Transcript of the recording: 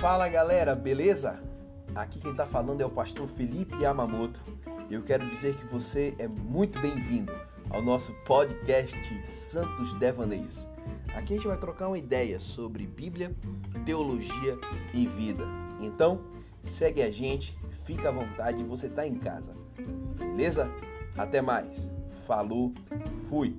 Fala galera, beleza? Aqui quem está falando é o pastor Felipe Yamamoto. Eu quero dizer que você é muito bem-vindo ao nosso podcast Santos Devaneios. Aqui a gente vai trocar uma ideia sobre Bíblia, teologia e vida. Então, segue a gente, fica à vontade, você está em casa. Beleza? Até mais. Falou, fui.